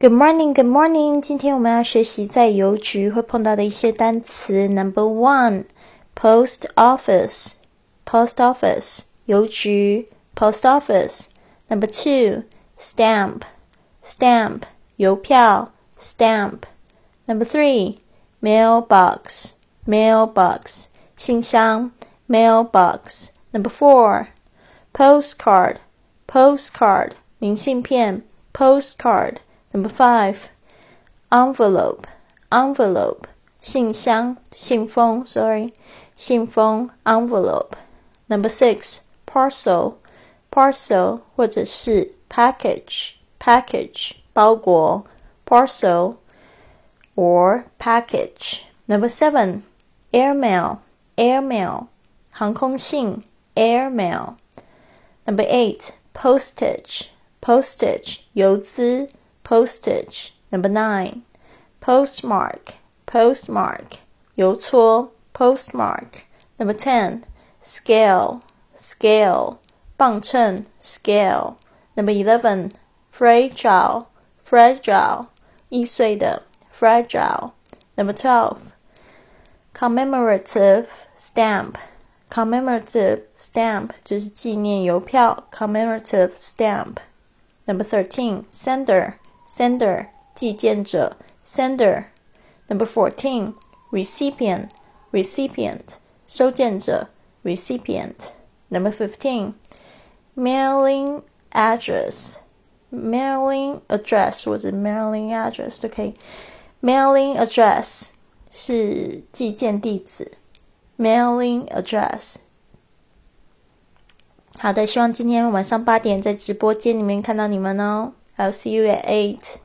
Good morning, good morning。今天我们要学习在邮局会碰到的一些单词。Number one, post office, post office，邮局，post office。Number two, stamp, stamp，邮票，stamp。Number three, mailbox, mailbox，信箱，mailbox。Number four, postcard, postcard，明信片，postcard。 Number five, envelope, envelope, 信箱，信封，sorry, 信封，envelope. Number six, parcel, parcel 或者是 package, package 包裹，parcel or package. Number seven, airmail, airmail 航空信，airmail. Number eight, postage, postage 邮资。 postage. Number nine, postmark, postmark, 邮戳 postmark. Number ten, scale, scale, 磅秤 scale. Number eleven, fragile, fragile, 易碎的 fragile. Number twelve, commemorative stamp, commemorative stamp 就是纪念邮票 commemorative stamp. Number thirteen, sender sender 寄件者 sender. Number fourteen recipient recipient 收件者 recipient. Number fifteen mailing address mailing address 或者 mailing address 都可以。mailing address 是寄件地址，mailing address。好的，希望今天晚上八点在直播间里面看到你们哦。 I'll see you at 8.